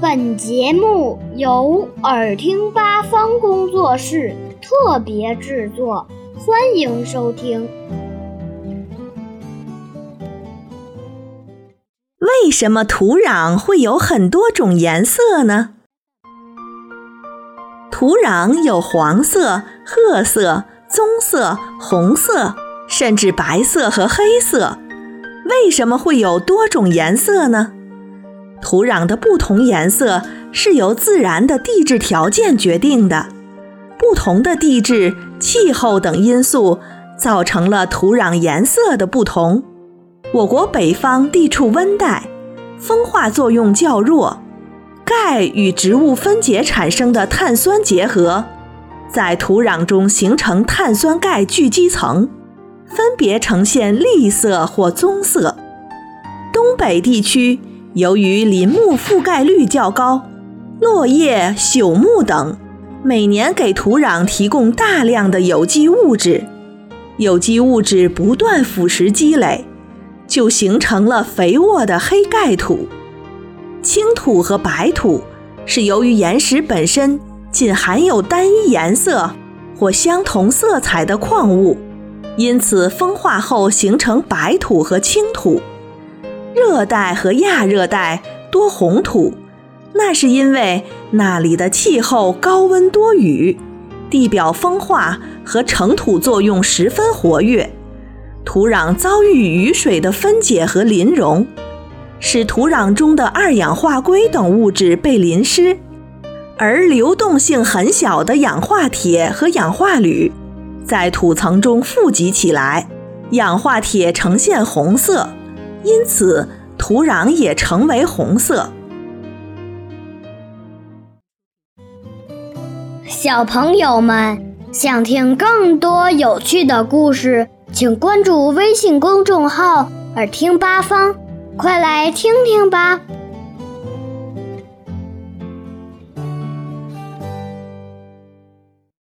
本节目由耳听八方工作室特别制作，欢迎收听。为什么土壤会有很多种颜色呢？土壤有黄色、褐色、棕色、红色，甚至白色和黑色。为什么会有多种颜色呢？土壤的不同颜色是由自然的地质条件决定的，不同的地质、气候等因素造成了土壤颜色的不同。我国北方地处温带，风化作用较弱，钙与植物分解产生的碳酸结合，在土壤中形成碳酸钙聚集层。分别呈现栗色或棕色。东北地区由于林木覆盖率较高，落叶、朽木等每年给土壤提供大量的有机物质，有机物质不断腐蚀积累，就形成了肥沃的黑盖土。青土和白土是由于岩石本身仅含有单一颜色或相同色彩的矿物。因此，风化后形成白土和青土。热带和亚热带多红土，那是因为那里的气候高温多雨，地表风化和成土作用十分活跃，土壤遭遇雨水的分解和淋溶，使土壤中的二氧化硅等物质被淋湿，而流动性很小的氧化铁和氧化铝。在土层中富集起来，氧化铁呈现红色，因此土壤也成为红色。小朋友们想听更多有趣的故事，请关注微信公众号“耳听八方”，快来听听吧。